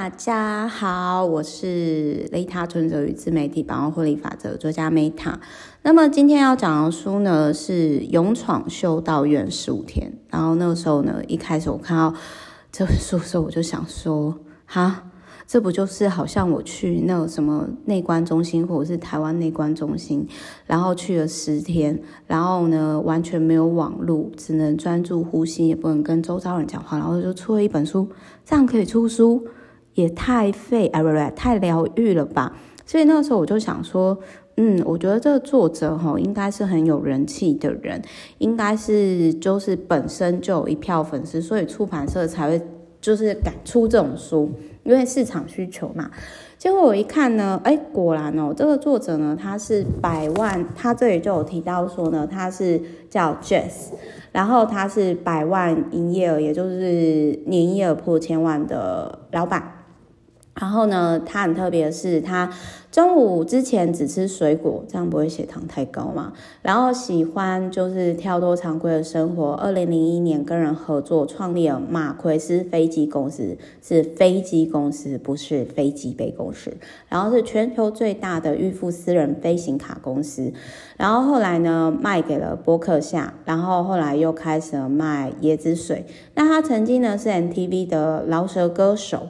大家好，我是雷塔存折与自媒体百万获利法则作家 Meta。那么今天要讲的书呢是《勇闯修道院十五天》。然后那个时候呢，一开始我看到这本书的时候，我就想说，哈。这不就是好像我去那个什么内观中心，或者是台湾内观中心，然后去了十天，然后呢完全没有网路，只能专注呼吸，也不能跟周遭人讲话，然后就出了一本书，这样可以出书，也太废啊，不不，太疗愈了吧？所以那个时候我就想说，嗯，我觉得这个作者哈应该是很有人气的人，应该是就是本身就有一票粉丝，所以出版社才会就是敢出这种书。因为市场需求嘛，结果我一看呢，哎，果然哦，这个作者呢，他是百万，他这里就有提到说呢，他是叫 Jess，然后他是百万营业额，也就是年营业额破千万的老板。然后呢，他很特别的是，他中午之前只吃水果，这样不会血糖太高嘛。然后喜欢就是跳脱常规的生活。二零零一年跟人合作创立了马奎斯飞机公司，是飞机公司，不是飞机杯公司。然后是全球最大的预付私人飞行卡公司。然后后来呢，卖给了波克夏。然后后来又开始了卖椰子水。那他曾经呢是 MTV 的饶舌歌手。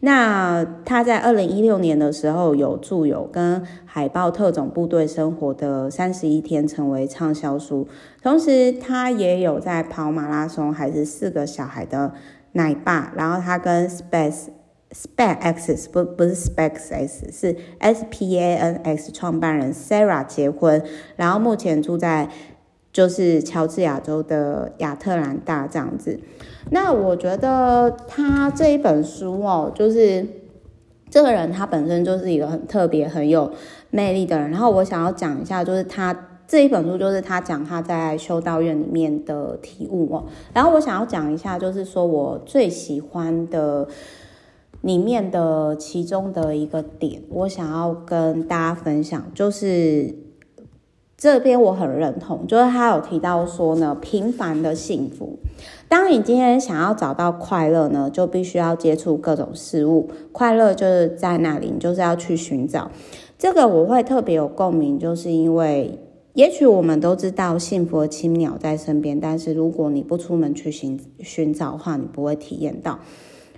那他在二零一六年的时候有着有跟海豹特种部队生活的三十一天成为畅销书，同时他也有在跑马拉松，还是四个小孩的奶爸。然后他跟 Space SpaceX 不不是 SpaceX 是 S P A N X 创办人 Sarah 结婚，然后目前住在就是乔治亚州的亚特兰大这样子。那我觉得他这一本书哦，就是这个人他本身就是一个很特别、很有魅力的人。然后我想要讲一下，就是他这一本书，就是他讲他在修道院里面的体悟哦。然后我想要讲一下，就是说我最喜欢的里面的其中的一个点，我想要跟大家分享，就是这边我很认同，就是他有提到说呢，平凡的幸福。当你今天想要找到快乐呢，就必须要接触各种事物。快乐就是在那里，你就是要去寻找。这个我会特别有共鸣，就是因为也许我们都知道幸福的青鸟在身边，但是如果你不出门去寻寻找的话，你不会体验到。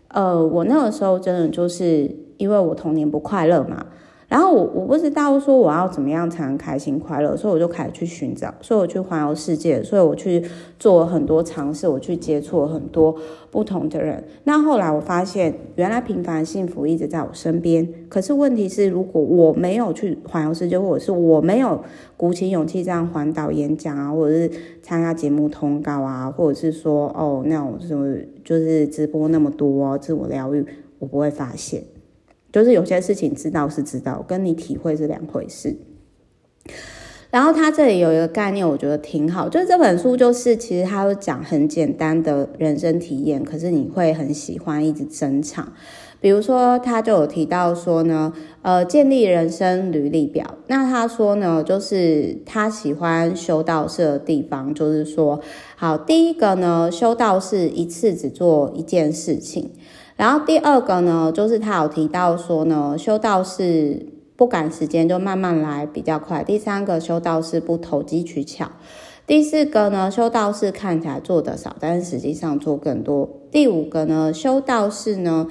呃，我那个时候真的就是因为我童年不快乐嘛。然后我我不知道说我要怎么样才能开心快乐，所以我就开始去寻找，所以我去环游世界，所以我去做了很多尝试，我去接触了很多不同的人。那后来我发现，原来平凡幸福一直在我身边。可是问题是，如果我没有去环游世界，或者是我没有鼓起勇气这样环岛演讲啊，或者是参加节目通告啊，或者是说哦那种什么就是直播那么多自我疗愈，我不会发现。就是有些事情知道是知道，跟你体会是两回事。然后他这里有一个概念，我觉得挺好。就是这本书，就是其实他会讲很简单的人生体验，可是你会很喜欢一直珍藏。比如说，他就有提到说呢，呃，建立人生履历表。那他说呢，就是他喜欢修道士的地方，就是说，好，第一个呢，修道士一次只做一件事情。然后第二个呢，就是他有提到说呢，修道士不赶时间，就慢慢来比较快。第三个，修道士不投机取巧。第四个呢，修道士看起来做得少，但是实际上做更多。第五个呢，修道士呢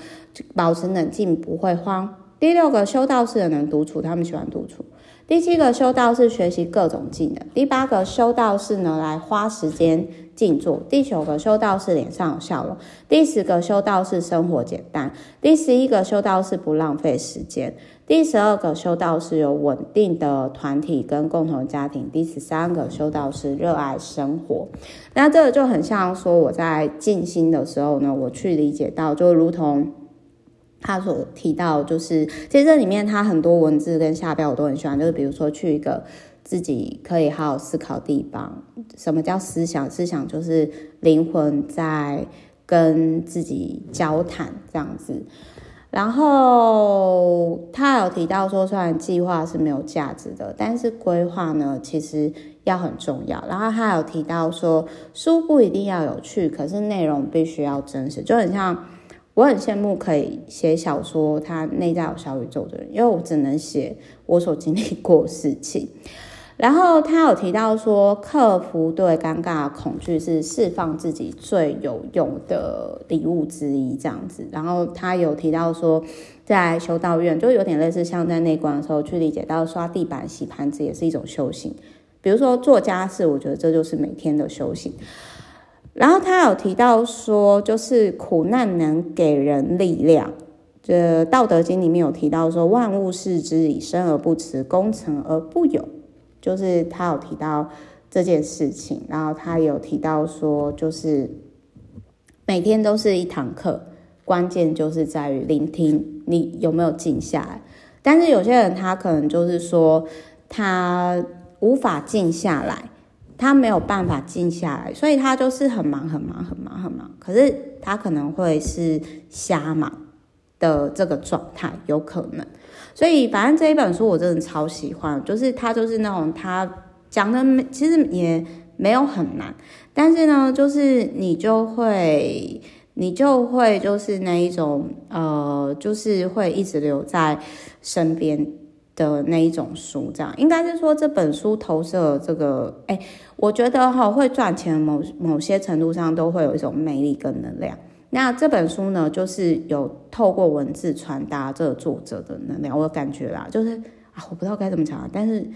保持冷静，不会慌。第六个，修道士能独处，他们喜欢独处。第七个，修道士学习各种技能。第八个，修道士呢来花时间。静坐。第九个修道士脸上有笑容。第十个修道士生活简单。第十一个修道士不浪费时间。第十二个修道士有稳定的团体跟共同家庭。第十三个修道士热爱生活。那这个就很像说我在静心的时候呢，我去理解到，就如同他所提到，就是其实这里面他很多文字跟下标我都很喜欢，就是比如说去一个。自己可以好好思考地方。什么叫思想？思想就是灵魂在跟自己交谈这样子。然后他有提到说，虽然计划是没有价值的，但是规划呢，其实要很重要。然后他有提到说，书不一定要有趣，可是内容必须要真实，就很像。我很羡慕可以写小说，他内在有小宇宙的人，因为我只能写我所经历过事情。然后他有提到说，克服对尴尬恐惧是释放自己最有用的礼物之一，这样子。然后他有提到说，在修道院就有点类似像在内观的时候去理解到刷地板、洗盘子也是一种修行。比如说做家事，我觉得这就是每天的修行。然后他有提到说，就是苦难能给人力量。这《道德经》里面有提到说，万物恃之以生而不辞，功成而不有。就是他有提到这件事情，然后他有提到说，就是每天都是一堂课，关键就是在于聆听，你有没有静下来。但是有些人他可能就是说，他无法静下来，他没有办法静下来，所以他就是很忙很忙很忙很忙。可是他可能会是瞎忙的这个状态，有可能。所以，反正这一本书我真的超喜欢，就是它就是那种它讲的其实也没有很难，但是呢，就是你就会你就会就是那一种呃，就是会一直留在身边的那一种书，这样应该是说这本书投射这个，哎，我觉得哈会赚钱，某某些程度上都会有一种魅力跟能量。那这本书呢，就是有透过文字传达这个作者的能量，我感觉啦，就是啊，我不知道该怎么讲，但是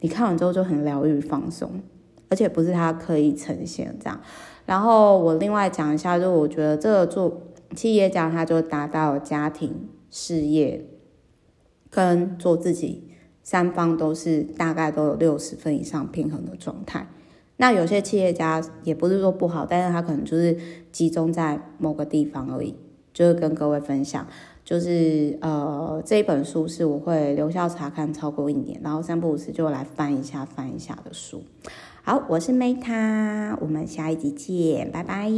你看完之后就很疗愈、放松，而且不是他刻意呈现这样。然后我另外讲一下，就我觉得这个做企业家，他就达到家庭、事业跟做自己三方都是大概都有六十分以上平衡的状态。那有些企业家也不是说不好，但是他可能就是集中在某个地方而已。就是跟各位分享，就是呃这一本书是我会留校查看超过一年，然后三不五时就来翻一下翻一下的书。好，我是 Meta，我们下一集见，拜拜。